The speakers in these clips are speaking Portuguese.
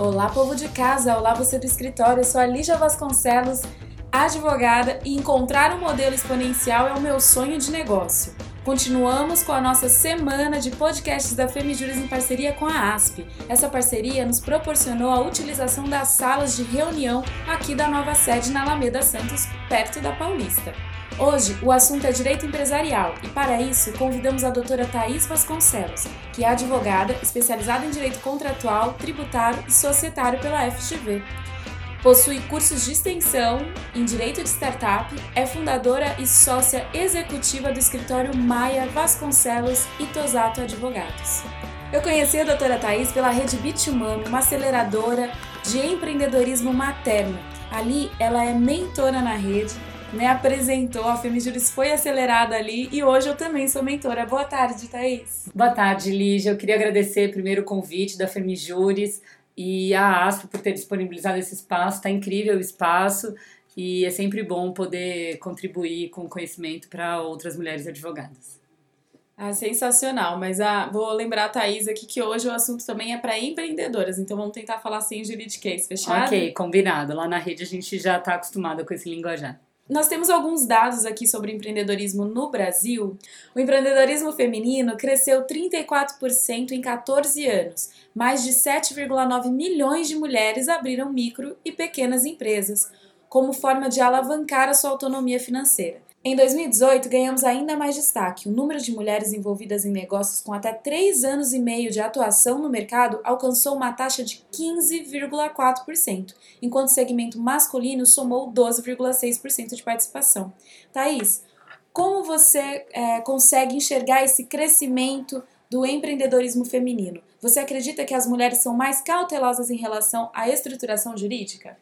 Olá, povo de casa! Olá, você do escritório! Eu sou a Lígia Vasconcelos, advogada, e encontrar um modelo exponencial é o meu sonho de negócio. Continuamos com a nossa semana de podcasts da Femijuras em parceria com a ASP. Essa parceria nos proporcionou a utilização das salas de reunião aqui da nova sede na Alameda Santos, perto da Paulista. Hoje o assunto é direito empresarial e para isso convidamos a doutora Thais Vasconcelos, que é advogada especializada em direito contratual, tributário e societário pela FGV. Possui cursos de extensão em direito de startup, é fundadora e sócia executiva do escritório Maia Vasconcelos e Tosato Advogados. Eu conheci a doutora Thais pela rede Bitumami, uma aceleradora de empreendedorismo materno. Ali ela é mentora na rede me apresentou, a Femijuris foi acelerada ali e hoje eu também sou mentora. Boa tarde, Thaís. Boa tarde, Lígia. Eu queria agradecer primeiro o convite da Femijuris e a ASP por ter disponibilizado esse espaço. Está incrível o espaço e é sempre bom poder contribuir com conhecimento para outras mulheres advogadas. Ah, sensacional, mas ah, vou lembrar a Thaís aqui que hoje o assunto também é para empreendedoras, então vamos tentar falar sem juridiquês, fechado? Ok, combinado. Lá na rede a gente já está acostumado com esse linguajar. Nós temos alguns dados aqui sobre empreendedorismo no Brasil. O empreendedorismo feminino cresceu 34% em 14 anos. Mais de 7,9 milhões de mulheres abriram micro e pequenas empresas, como forma de alavancar a sua autonomia financeira. Em 2018, ganhamos ainda mais destaque. O número de mulheres envolvidas em negócios com até 3 anos e meio de atuação no mercado alcançou uma taxa de 15,4%, enquanto o segmento masculino somou 12,6% de participação. Thaís, como você é, consegue enxergar esse crescimento do empreendedorismo feminino? Você acredita que as mulheres são mais cautelosas em relação à estruturação jurídica?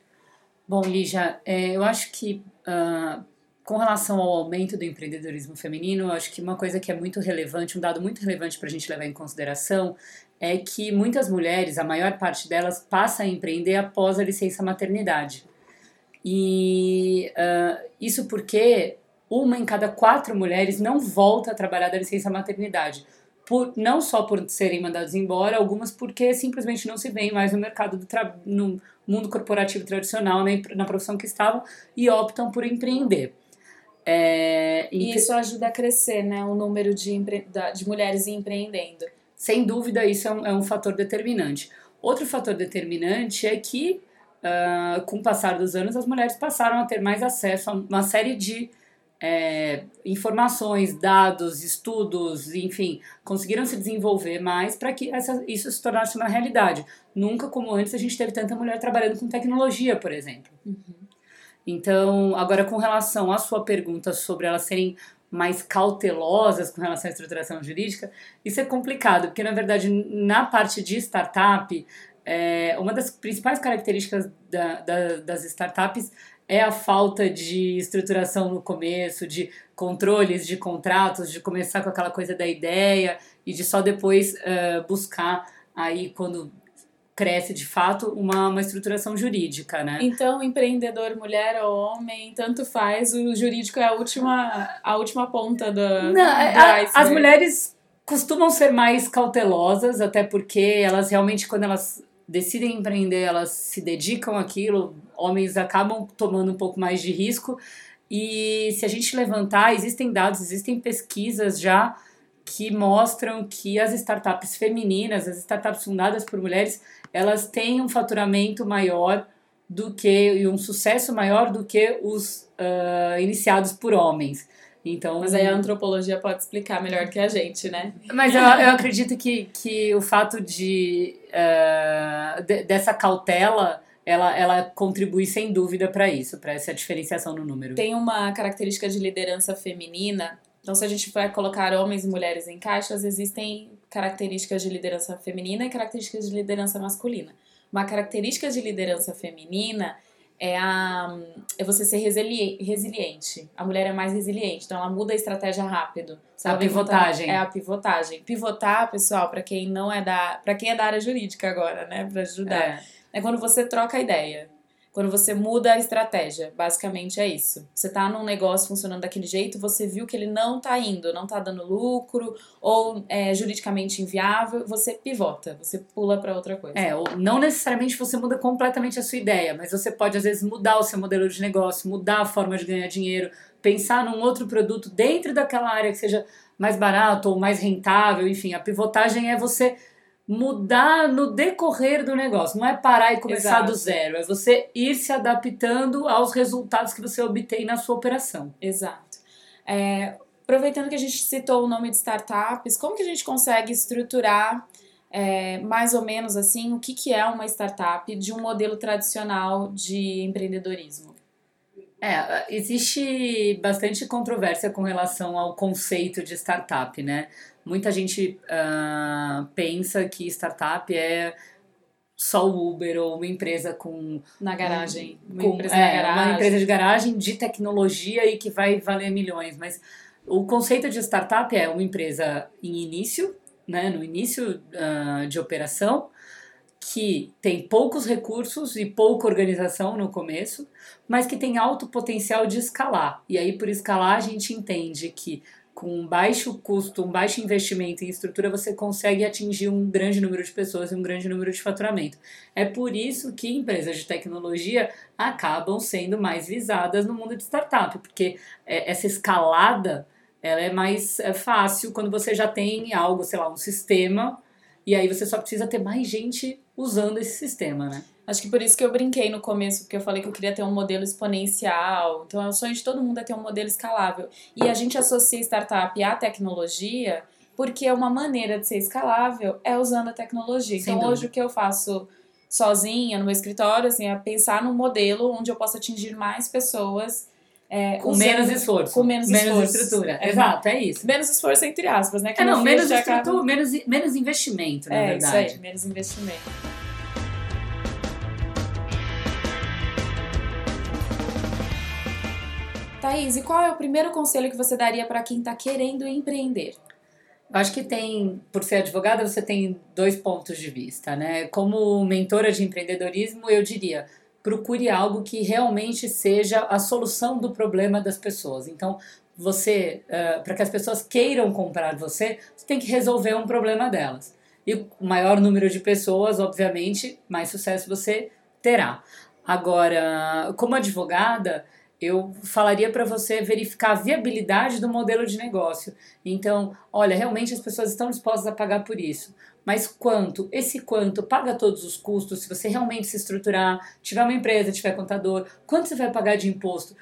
Bom, Lígia, é, eu acho que. Uh com relação ao aumento do empreendedorismo feminino, acho que uma coisa que é muito relevante, um dado muito relevante para a gente levar em consideração, é que muitas mulheres, a maior parte delas, passa a empreender após a licença maternidade. E uh, isso porque uma em cada quatro mulheres não volta a trabalhar da licença maternidade. Por, não só por serem mandadas embora, algumas porque simplesmente não se veem mais no mercado do no mundo corporativo tradicional, na, na profissão que estavam, e optam por empreender. É, e isso ajuda a crescer, né? O número de, empre... de mulheres empreendendo. Sem dúvida, isso é um, é um fator determinante. Outro fator determinante é que, uh, com o passar dos anos, as mulheres passaram a ter mais acesso a uma série de é, informações, dados, estudos, enfim, conseguiram se desenvolver mais para que essa, isso se tornasse uma realidade. Nunca como antes a gente teve tanta mulher trabalhando com tecnologia, por exemplo. Uhum. Então, agora com relação à sua pergunta sobre elas serem mais cautelosas com relação à estruturação jurídica, isso é complicado, porque na verdade na parte de startup, é, uma das principais características da, da, das startups é a falta de estruturação no começo, de controles de contratos, de começar com aquela coisa da ideia e de só depois uh, buscar aí quando cresce de fato uma, uma estruturação jurídica, né? Então, empreendedor, mulher ou homem, tanto faz, o jurídico é a última, a última ponta do, Não, do a, As mulheres costumam ser mais cautelosas, até porque elas realmente, quando elas decidem empreender, elas se dedicam àquilo, homens acabam tomando um pouco mais de risco. E se a gente levantar, existem dados, existem pesquisas já que mostram que as startups femininas, as startups fundadas por mulheres, elas têm um faturamento maior do que e um sucesso maior do que os uh, iniciados por homens. Então, mas aí a antropologia pode explicar melhor que a gente, né? Mas eu, eu acredito que, que o fato de, uh, de dessa cautela ela, ela contribui sem dúvida para isso, para essa diferenciação no número. Tem uma característica de liderança feminina. Então, se a gente vai colocar homens e mulheres em caixas, existem características de liderança feminina e características de liderança masculina. Uma característica de liderança feminina é, a, é você ser resili resiliente. A mulher é mais resiliente, então ela muda a estratégia rápido. Sabe? A pivotagem. É a pivotagem. Pivotar, pessoal, para quem não é da, para quem é da área jurídica agora, né, para ajudar. É. é quando você troca a ideia. Quando você muda a estratégia, basicamente é isso. Você tá num negócio funcionando daquele jeito, você viu que ele não tá indo, não tá dando lucro ou é juridicamente inviável, você pivota, você pula para outra coisa. É, ou não necessariamente você muda completamente a sua ideia, mas você pode às vezes mudar o seu modelo de negócio, mudar a forma de ganhar dinheiro, pensar num outro produto dentro daquela área que seja mais barato ou mais rentável, enfim, a pivotagem é você mudar no decorrer do negócio. Não é parar e começar Exato. do zero. É você ir se adaptando aos resultados que você obtém na sua operação. Exato. É, aproveitando que a gente citou o nome de startups, como que a gente consegue estruturar é, mais ou menos assim o que, que é uma startup de um modelo tradicional de empreendedorismo? É, existe bastante controvérsia com relação ao conceito de startup, né? Muita gente uh, pensa que startup é só o Uber ou uma empresa com na garagem, uma com, empresa é, garagem. uma empresa de garagem de tecnologia e que vai valer milhões, mas o conceito de startup é uma empresa em início, né, no início uh, de operação, que tem poucos recursos e pouca organização no começo, mas que tem alto potencial de escalar. E aí, por escalar, a gente entende que com baixo custo, um baixo investimento em estrutura, você consegue atingir um grande número de pessoas e um grande número de faturamento. É por isso que empresas de tecnologia acabam sendo mais visadas no mundo de startup, porque é, essa escalada ela é mais é fácil quando você já tem algo, sei lá, um sistema, e aí você só precisa ter mais gente usando esse sistema, né? Acho que por isso que eu brinquei no começo, porque eu falei que eu queria ter um modelo exponencial. Então, é o sonho de todo mundo é ter um modelo escalável. E a gente associa startup à tecnologia, porque uma maneira de ser escalável é usando a tecnologia. Sem então, dúvida. hoje o que eu faço sozinha no meu escritório, assim, é pensar num modelo onde eu possa atingir mais pessoas é, Com usando- menos esforço. Com menos, esforço. estrutura. Exato, é isso. Menos esforço entre aspas, né? Que É, não, menos já acaba- estrutura, menos, menos investimento, na É, verdade. isso aí, menos investimento. Thaís, e qual é o primeiro conselho que você daria para quem está querendo empreender? Eu acho que tem, por ser advogada, você tem dois pontos de vista, né? Como mentora de empreendedorismo, eu diria, procure algo que realmente seja a solução do problema das pessoas. Então, você, para que as pessoas queiram comprar você, você tem que resolver um problema delas. E o maior número de pessoas, obviamente, mais sucesso você terá. Agora, como advogada, eu falaria para você verificar a viabilidade do modelo de negócio. Então, olha, realmente as pessoas estão dispostas a pagar por isso. Mas quanto? Esse quanto paga todos os custos? Se você realmente se estruturar, tiver uma empresa, tiver contador, quanto você vai pagar de imposto?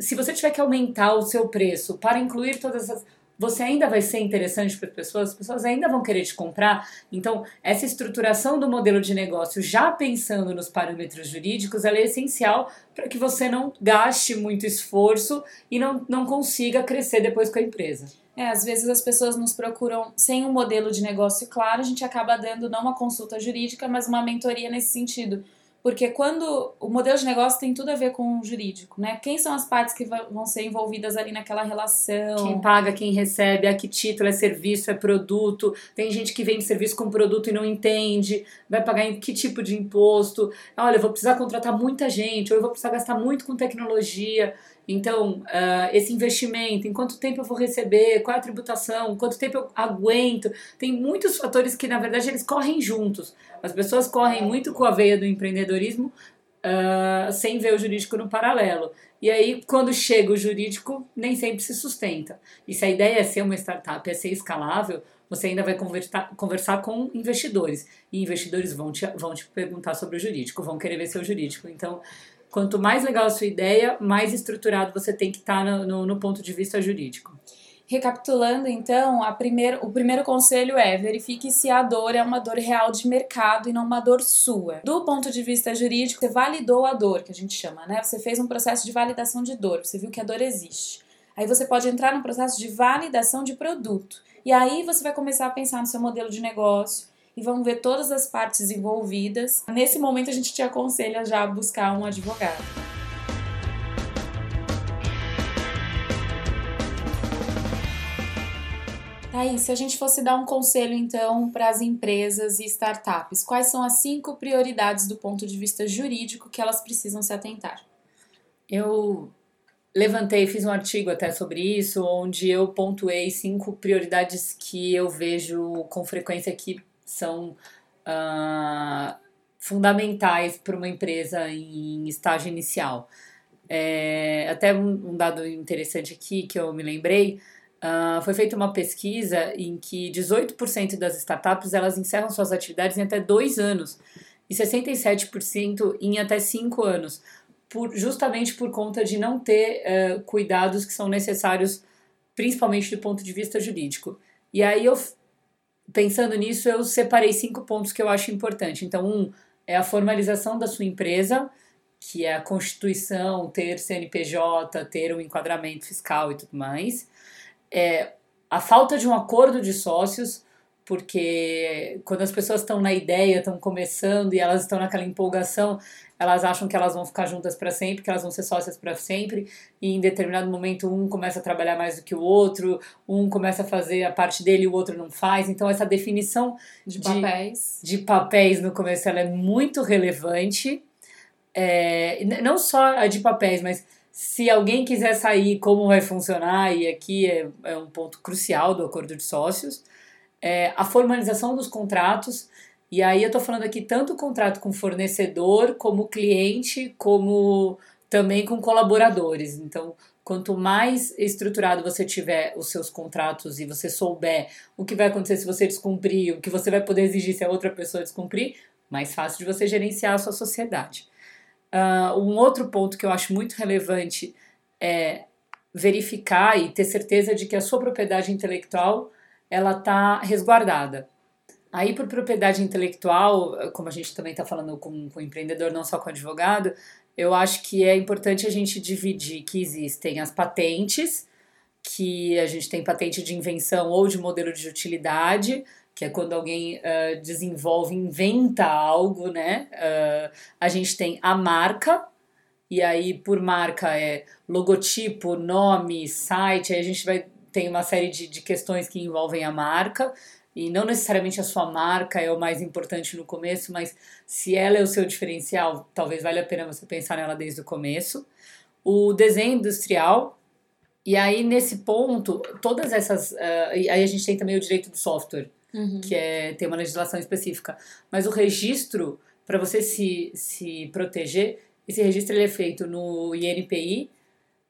Se você tiver que aumentar o seu preço para incluir todas essas você ainda vai ser interessante para as pessoas, as pessoas ainda vão querer te comprar. Então, essa estruturação do modelo de negócio, já pensando nos parâmetros jurídicos, ela é essencial para que você não gaste muito esforço e não, não consiga crescer depois com a empresa. É, às vezes as pessoas nos procuram sem um modelo de negócio claro, a gente acaba dando não uma consulta jurídica, mas uma mentoria nesse sentido. Porque quando o modelo de negócio tem tudo a ver com o jurídico, né? Quem são as partes que vão ser envolvidas ali naquela relação? Quem paga, quem recebe, a que título é serviço, é produto. Tem gente que vende serviço com produto e não entende, vai pagar em que tipo de imposto. Olha, eu vou precisar contratar muita gente, ou eu vou precisar gastar muito com tecnologia. Então, ah, esse investimento, em quanto tempo eu vou receber, qual é a tributação, quanto tempo eu aguento. Tem muitos fatores que, na verdade, eles correm juntos. As pessoas correm muito com a veia do empreendedorismo ah, sem ver o jurídico no paralelo. E aí, quando chega o jurídico, nem sempre se sustenta. E se a ideia é ser uma startup, é ser escalável, você ainda vai conversar, conversar com investidores. E investidores vão te, vão te perguntar sobre o jurídico, vão querer ver seu jurídico. Então, quanto mais legal a sua ideia, mais estruturado você tem que estar no, no, no ponto de vista jurídico. Recapitulando, então, o primeiro conselho é verifique se a dor é uma dor real de mercado e não uma dor sua. Do ponto de vista jurídico, você validou a dor, que a gente chama, né? Você fez um processo de validação de dor, você viu que a dor existe. Aí você pode entrar no processo de validação de produto. E aí você vai começar a pensar no seu modelo de negócio e vamos ver todas as partes envolvidas. Nesse momento a gente te aconselha já a buscar um advogado. Aí, se a gente fosse dar um conselho então para as empresas e startups, quais são as cinco prioridades do ponto de vista jurídico que elas precisam se atentar? Eu levantei, fiz um artigo até sobre isso, onde eu pontuei cinco prioridades que eu vejo com frequência que são uh, fundamentais para uma empresa em estágio inicial. É, até um, um, dado interessante aqui que eu me lembrei, uh, foi feita uma pesquisa em que 18% das startups elas encerram suas atividades em até dois anos e 67% em até cinco anos, por, justamente por conta de não ter uh, cuidados que são necessários, principalmente do ponto de vista jurídico. E aí eu, pensando nisso, eu separei cinco pontos que eu acho importante. Então, um é a formalização da sua empresa, que é a constituição, ter CNPJ, ter um enquadramento fiscal e tudo mais. É a falta de um acordo de sócios, porque quando as pessoas estão na ideia, estão começando e elas estão naquela empolgação, elas acham que elas vão ficar juntas para sempre, que elas vão ser sócias para sempre, e em determinado momento um começa a trabalhar mais do que o outro, um começa a fazer a parte dele e o outro não faz. Então essa definição de, de papéis, de papéis no começo ela é muito relevante. É, não só a de papéis, mas se alguém quiser sair, como vai funcionar, e aqui é, é um ponto crucial do acordo de sócios é, a formalização dos contratos. E aí eu estou falando aqui tanto o contrato com fornecedor, como cliente, como também com colaboradores. Então, quanto mais estruturado você tiver os seus contratos e você souber o que vai acontecer se você descumprir, o que você vai poder exigir se a outra pessoa descumprir, mais fácil de você gerenciar a sua sociedade. Uh, um outro ponto que eu acho muito relevante é verificar e ter certeza de que a sua propriedade intelectual ela está resguardada. Aí, por propriedade intelectual, como a gente também está falando com, com o empreendedor, não só com o advogado, eu acho que é importante a gente dividir que existem as patentes, que a gente tem patente de invenção ou de modelo de utilidade, que é quando alguém uh, desenvolve, inventa algo, né? Uh, a gente tem a marca, e aí por marca é logotipo, nome, site, aí a gente vai tem uma série de, de questões que envolvem a marca, e não necessariamente a sua marca é o mais importante no começo, mas se ela é o seu diferencial, talvez valha a pena você pensar nela desde o começo. O desenho industrial, e aí nesse ponto, todas essas. Uh, aí a gente tem também o direito do software, uhum. que é, tem uma legislação específica. Mas o registro, para você se, se proteger, esse registro ele é feito no INPI,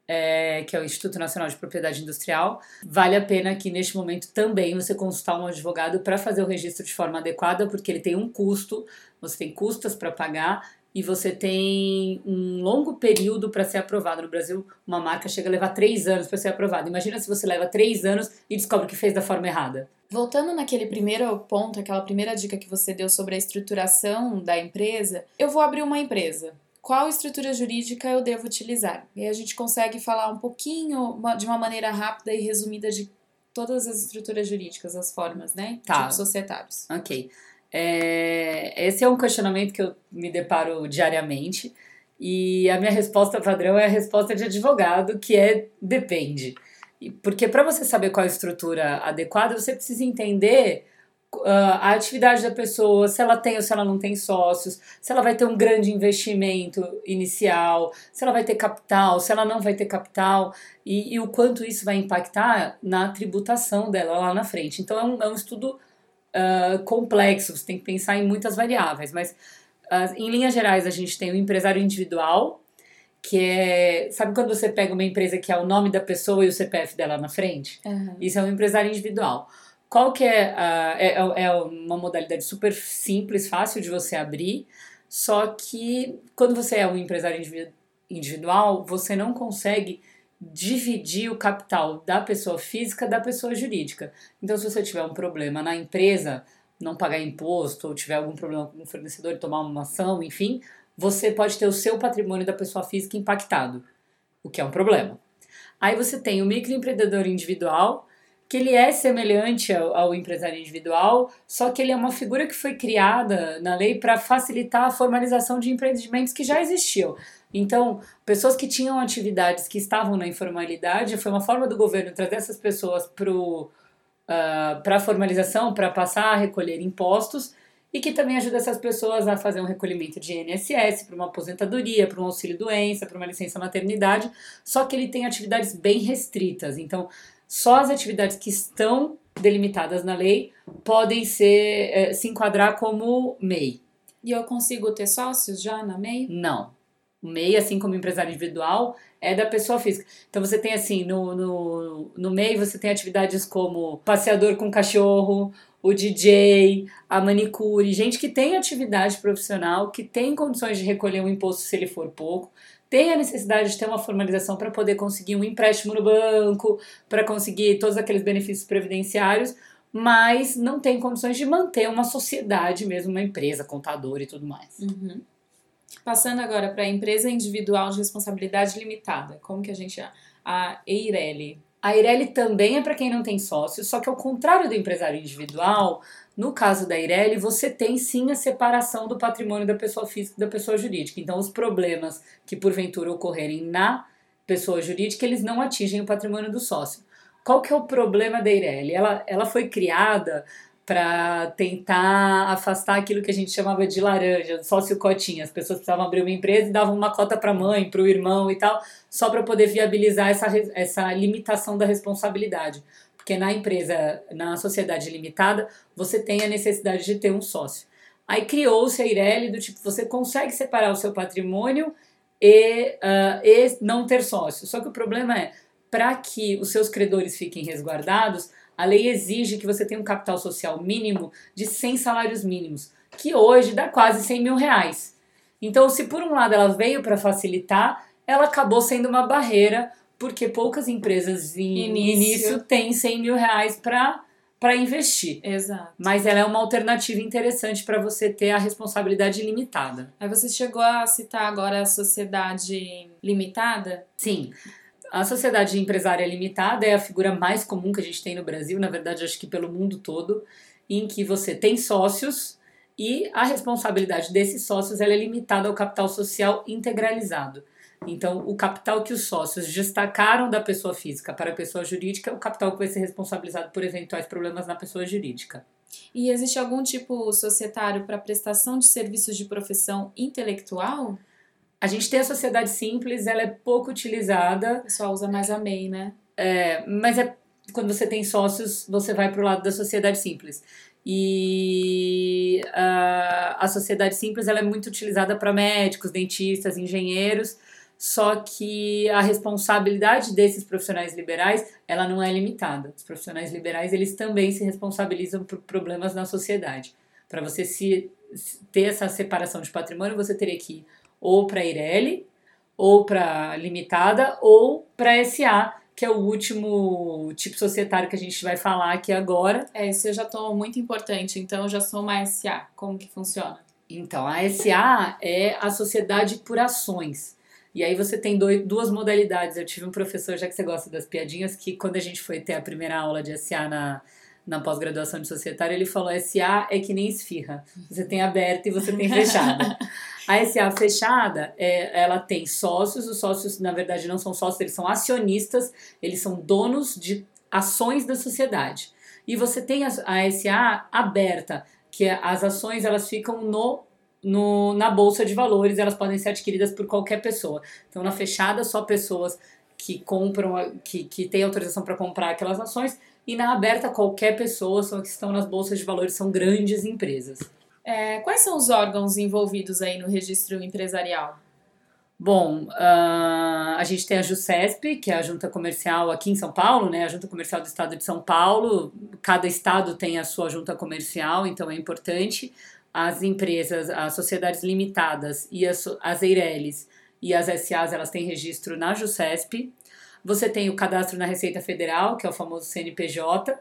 é, que é o Instituto Nacional de Propriedade Industrial, vale a pena que neste momento também você consultar um advogado para fazer o registro de forma adequada, porque ele tem um custo, você tem custas para pagar e você tem um longo período para ser aprovado. No Brasil, uma marca chega a levar três anos para ser aprovada. Imagina se você leva três anos e descobre que fez da forma errada. Voltando naquele primeiro ponto, aquela primeira dica que você deu sobre a estruturação da empresa, eu vou abrir uma empresa qual estrutura jurídica eu devo utilizar. E a gente consegue falar um pouquinho, de uma maneira rápida e resumida, de todas as estruturas jurídicas, as formas, né? Tá. Tipos societários. Ok. É, esse é um questionamento que eu me deparo diariamente. E a minha resposta padrão é a resposta de advogado, que é depende. Porque para você saber qual é a estrutura adequada, você precisa entender a atividade da pessoa, se ela tem ou se ela não tem sócios, se ela vai ter um grande investimento inicial, se ela vai ter capital, se ela não vai ter capital e, e o quanto isso vai impactar na tributação dela lá na frente. Então é um, é um estudo uh, complexo, você tem que pensar em muitas variáveis, mas uh, em linhas gerais a gente tem o empresário individual, que é. Sabe quando você pega uma empresa que é o nome da pessoa e o CPF dela na frente? Uhum. Isso é um empresário individual. Qual que é, a, é, é, é uma modalidade super simples, fácil de você abrir, só que quando você é um empresário individual, você não consegue dividir o capital da pessoa física da pessoa jurídica. Então, se você tiver um problema na empresa, não pagar imposto, ou tiver algum problema com o fornecedor e tomar uma ação, enfim, você pode ter o seu patrimônio da pessoa física impactado, o que é um problema. Aí você tem o microempreendedor individual, que ele é semelhante ao, ao, empresário individual, só que ele é uma figura que foi criada na lei para facilitar a formalização de empreendimentos que já existiam. Então, pessoas que tinham atividades que estavam na informalidade, foi uma forma do governo trazer essas pessoas uh, para formalização, para passar a recolher impostos e que também ajuda essas pessoas a fazer um recolhimento de INSS para uma aposentadoria, para um auxílio doença, para uma licença maternidade, só que ele tem atividades bem restritas. Então, só as atividades que estão delimitadas na lei podem ser eh, se enquadrar como MEI. E eu consigo ter sócios já na MEI? Não. O MEI, assim como empresário individual, é da pessoa física. Então você tem assim, no, no, no MEI você tem atividades como passeador com cachorro, o DJ, a manicure, gente que tem atividade profissional, que tem condições de recolher um imposto se ele for pouco, tem a necessidade de ter uma formalização para poder conseguir um empréstimo no banco, para conseguir todos aqueles benefícios previdenciários, mas não tem condições de manter uma sociedade mesmo, uma empresa, contador e tudo mais. Uhum. Passando agora para a empresa individual de responsabilidade limitada, como que a gente a Eireli a Ireli também é para quem não tem sócio, só que ao contrário do empresário individual, no caso da Ireli, você tem sim a separação do patrimônio da pessoa física e da pessoa jurídica. Então, os problemas que porventura ocorrerem na pessoa jurídica, eles não atingem o patrimônio do sócio. Qual que é o problema da Ireli? Ela, ela foi criada para tentar afastar aquilo que a gente chamava de laranja, sócio cotinha. As pessoas precisavam abrir uma empresa e davam uma cota para a mãe, para o irmão e tal, só para poder viabilizar essa, essa limitação da responsabilidade. Porque na empresa, na sociedade limitada, você tem a necessidade de ter um sócio. Aí criou-se a Ireli do tipo, você consegue separar o seu patrimônio e, uh, e não ter sócio. Só que o problema é, para que os seus credores fiquem resguardados, a lei exige que você tenha um capital social mínimo de 100 salários mínimos, que hoje dá quase 100 mil reais. Então, se por um lado ela veio para facilitar, ela acabou sendo uma barreira, porque poucas empresas em início, início têm 100 mil reais para para investir. Exato. Mas ela é uma alternativa interessante para você ter a responsabilidade limitada. Aí você chegou a citar agora a sociedade limitada? Sim. A sociedade empresária limitada é a figura mais comum que a gente tem no Brasil, na verdade, acho que pelo mundo todo, em que você tem sócios e a responsabilidade desses sócios é limitada ao capital social integralizado. Então, o capital que os sócios destacaram da pessoa física para a pessoa jurídica é o capital que vai ser responsabilizado por eventuais problemas na pessoa jurídica. E existe algum tipo societário para prestação de serviços de profissão intelectual? A gente tem a sociedade simples, ela é pouco utilizada. O pessoal usa mais a MEI, né? É, mas é quando você tem sócios, você vai para o lado da sociedade simples. E uh, a sociedade simples ela é muito utilizada para médicos, dentistas, engenheiros, só que a responsabilidade desses profissionais liberais ela não é limitada. Os profissionais liberais eles também se responsabilizam por problemas na sociedade. Para você se, ter essa separação de patrimônio, você teria que ir ou para Ireli, ou para Limitada, ou para SA, que é o último tipo societário que a gente vai falar aqui agora. É, esse eu já estou muito importante, então eu já sou uma SA. Como que funciona? Então, a SA é a sociedade por ações. E aí você tem dois, duas modalidades. Eu tive um professor, já que você gosta das piadinhas, que quando a gente foi ter a primeira aula de SA na, na pós-graduação de societário, ele falou: SA é que nem esfirra. Você tem aberta e você tem fechada. A SA fechada, é, ela tem sócios, os sócios, na verdade, não são sócios, eles são acionistas, eles são donos de ações da sociedade. E você tem a, a SA aberta, que é, as ações elas ficam no, no, na bolsa de valores, elas podem ser adquiridas por qualquer pessoa. Então, na fechada, só pessoas que compram, que, que têm autorização para comprar aquelas ações, e na aberta, qualquer pessoa, só que estão nas bolsas de valores, são grandes empresas. É, quais são os órgãos envolvidos aí no registro empresarial? Bom, uh, a gente tem a JUSESP, que é a Junta Comercial aqui em São Paulo, né? A Junta Comercial do Estado de São Paulo. Cada estado tem a sua junta comercial, então é importante. As empresas, as sociedades limitadas e as, as EIRELIs e as SAs, elas têm registro na JUSESP. Você tem o cadastro na Receita Federal, que é o famoso CNPJ.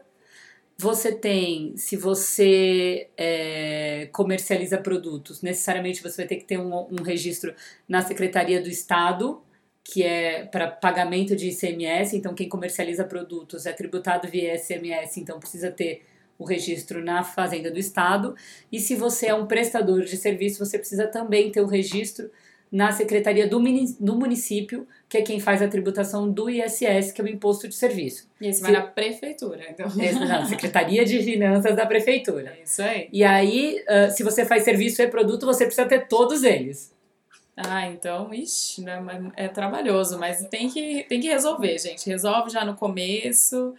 Você tem, se você é, comercializa produtos, necessariamente você vai ter que ter um, um registro na Secretaria do Estado, que é para pagamento de ICMS. Então, quem comercializa produtos é tributado via ICMS, então precisa ter o registro na Fazenda do Estado. E se você é um prestador de serviço, você precisa também ter o registro na secretaria do, do município, que é quem faz a tributação do ISS, que é o Imposto de Serviço. E esse vai na prefeitura, então. É, não, Secretaria de Finanças da Prefeitura. É isso aí. E aí, uh, se você faz serviço e produto, você precisa ter todos eles. Ah, então, ixi, né, é trabalhoso, mas tem que, tem que resolver, gente. Resolve já no começo,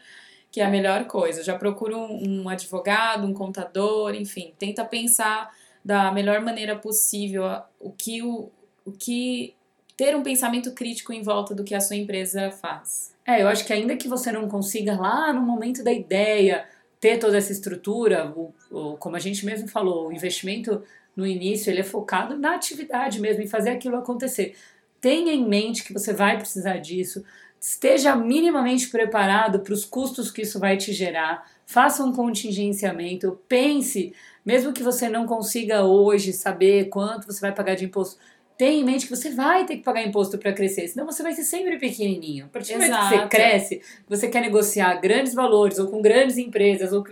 que é a melhor coisa. Já procura um, um advogado, um contador, enfim, tenta pensar da melhor maneira possível o que o, o que ter um pensamento crítico em volta do que a sua empresa faz. É, eu acho que ainda que você não consiga lá no momento da ideia ter toda essa estrutura, o, o, como a gente mesmo falou, o investimento no início ele é focado na atividade mesmo, em fazer aquilo acontecer. Tenha em mente que você vai precisar disso, esteja minimamente preparado para os custos que isso vai te gerar, faça um contingenciamento, pense, mesmo que você não consiga hoje saber quanto você vai pagar de imposto, tenha em mente que você vai ter que pagar imposto para crescer, senão você vai ser sempre pequenininho. A partir do momento que você cresce, você quer negociar grandes valores ou com grandes empresas, ou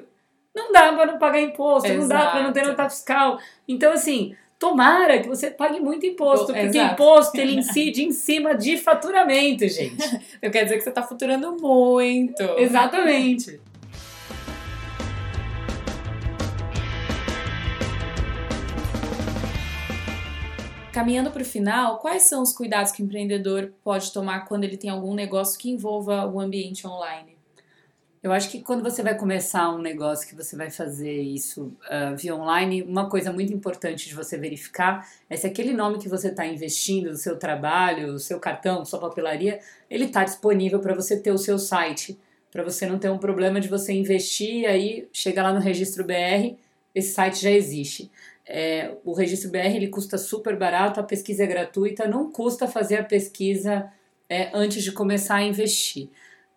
não dá para não pagar imposto, Exato. não dá para não ter nota fiscal. Então, assim, tomara que você pague muito imposto, porque Exato. imposto ele incide em cima de faturamento, gente. Eu quero dizer que você está faturando muito. Exatamente. Caminhando para o final, quais são os cuidados que o empreendedor pode tomar quando ele tem algum negócio que envolva o ambiente online? Eu acho que quando você vai começar um negócio que você vai fazer isso uh, via online, uma coisa muito importante de você verificar é se aquele nome que você está investindo, o seu trabalho, o seu cartão, sua papelaria, ele está disponível para você ter o seu site, para você não ter um problema de você investir e aí chega lá no registro BR, esse site já existe. É, o registro BR ele custa super barato, a pesquisa é gratuita, não custa fazer a pesquisa é, antes de começar a investir.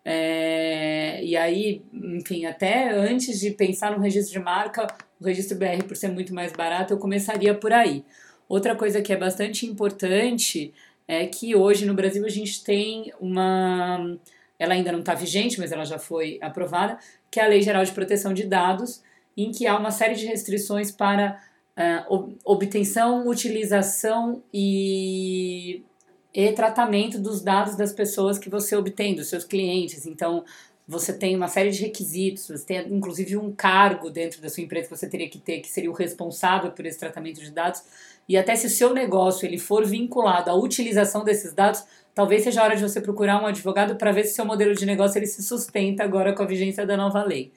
É, e aí, enfim, até antes de pensar no registro de marca, o registro BR, por ser muito mais barato, eu começaria por aí. Outra coisa que é bastante importante é que hoje no Brasil a gente tem uma. Ela ainda não está vigente, mas ela já foi aprovada, que é a Lei Geral de Proteção de Dados, em que há uma série de restrições para uh, obtenção, utilização e, e tratamento dos dados das pessoas que você obtém, dos seus clientes. Então, você tem uma série de requisitos, você tem inclusive um cargo dentro da sua empresa que você teria que ter, que seria o responsável por esse tratamento de dados. E até se o seu negócio ele for vinculado à utilização desses dados, talvez seja a hora de você procurar um advogado para ver se o seu modelo de negócio ele se sustenta agora com a vigência da nova lei.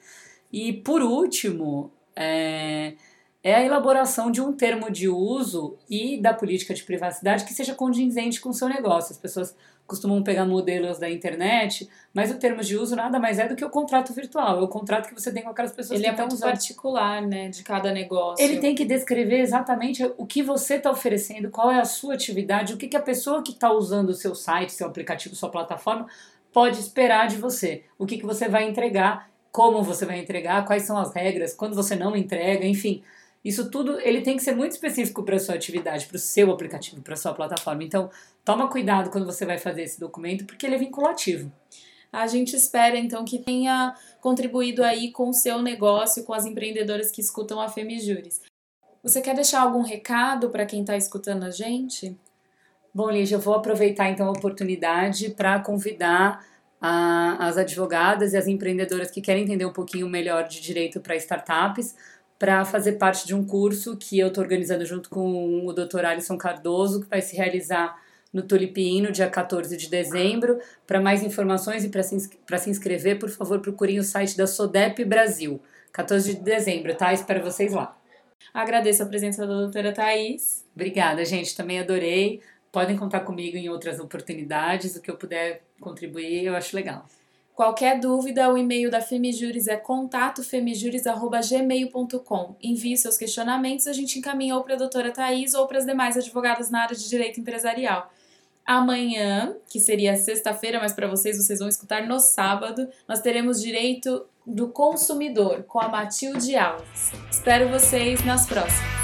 E por último, é, é a elaboração de um termo de uso e da política de privacidade que seja condizente com o seu negócio. As pessoas costumam pegar modelos da internet, mas o termo de uso nada mais é do que o contrato virtual, é o contrato que você tem com aquelas pessoas Ele que é estão muito usando. particular, né, de cada negócio. Ele tem que descrever exatamente o que você está oferecendo, qual é a sua atividade, o que, que a pessoa que está usando o seu site, seu aplicativo, sua plataforma pode esperar de você, o que, que você vai entregar, como você vai entregar, quais são as regras, quando você não entrega, enfim isso tudo ele tem que ser muito específico para a sua atividade, para o seu aplicativo, para a sua plataforma. Então, toma cuidado quando você vai fazer esse documento, porque ele é vinculativo. A gente espera então que tenha contribuído aí com o seu negócio, com as empreendedoras que escutam a Femijuris. Você quer deixar algum recado para quem está escutando a gente? Bom, Lígia, eu vou aproveitar então a oportunidade para convidar a, as advogadas e as empreendedoras que querem entender um pouquinho melhor de direito para startups para fazer parte de um curso que eu estou organizando junto com o Dr. Alisson Cardoso, que vai se realizar no Tulipim no dia 14 de dezembro. Para mais informações e para se, se inscrever, por favor, procurem o site da Sodep Brasil. 14 de dezembro, tá? Espero vocês lá. Agradeço a presença da doutora Thais. Obrigada, gente. Também adorei. Podem contar comigo em outras oportunidades. O que eu puder contribuir, eu acho legal. Qualquer dúvida, o e-mail da Femijuris é contatofemijuris.gmail.com. Envie seus questionamentos, a gente encaminha ou para a doutora Thais ou para as demais advogadas na área de direito empresarial. Amanhã, que seria sexta-feira, mas para vocês, vocês vão escutar no sábado, nós teremos direito do consumidor com a Matilde Alves. Espero vocês nas próximas.